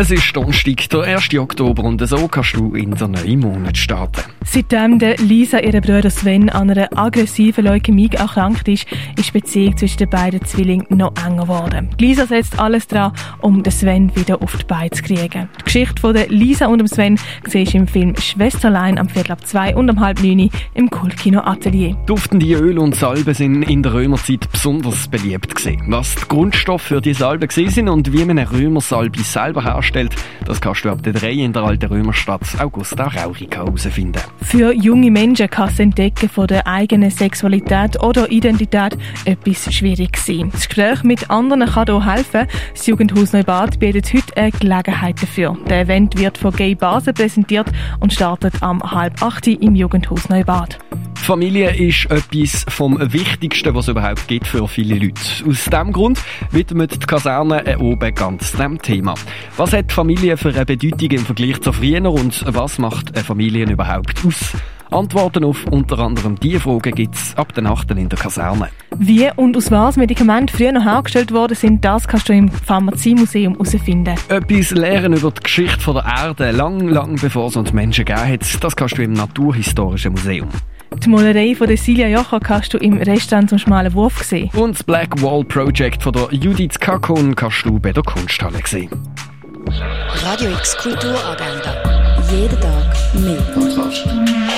Es ist Donnerstag, der 1. Oktober und so kannst du in den neuen Monat starten. Seitdem der Lisa, ihre Bruder Sven, an einer aggressiven Leukämie erkrankt ist, ist die Beziehung zwischen den beiden Zwillingen noch enger geworden. Lisa setzt alles daran, um den Sven wieder auf die Beine zu kriegen. Die Geschichte von der Lisa und dem Sven siehst du im Film Schwesterlein am Viertel ab zwei und um halb neun im Kultkino Atelier. Duftende Öl und Salben sind in der Römerzeit besonders beliebt gewesen. Was die Grundstoffe für die Salben sind und wie man eine Römersalbe selber herstellt, herstellt. Das kannst du ab der 3 in der alten Römerstadt Augusta Raurica herausfinden. Für junge Menschen kann das Entdecken von der eigenen Sexualität oder Identität etwas schwierig sein. Das Gespräch mit anderen kann hier helfen. Das Jugendhaus Neubad bietet heute eine Gelegenheit dafür. Der Event wird von Gay Basel präsentiert und startet am halb acht im Jugendhaus Neubad. Familie ist etwas vom Wichtigsten, was es überhaupt gibt für viele Leute. Aus diesem Grund widmet die Kaserne oben ganz dem Thema. Was hat Familie für eine Bedeutung im Vergleich zu früher und was macht eine Familie überhaupt aus? Antworten auf unter anderem diese Fragen gibt es ab der Nacht in der Kaserne. Wie und aus was Medikamente früher noch hergestellt worden sind, das kannst du im Pharmaziemuseum herausfinden. Etwas lernen über die Geschichte der Erde, lang, lang bevor es uns Menschen gegeben hat, das kannst du im Naturhistorischen Museum. Die Malerei von Celia Jocha kannst du im Restaurant zum schmalen Wurf sehen. Und das Black Wall Project von der Judith Kakon kannst du bei der Kunsthalle sehen. Radio X Kulturagenda. Jeden Tag mehr.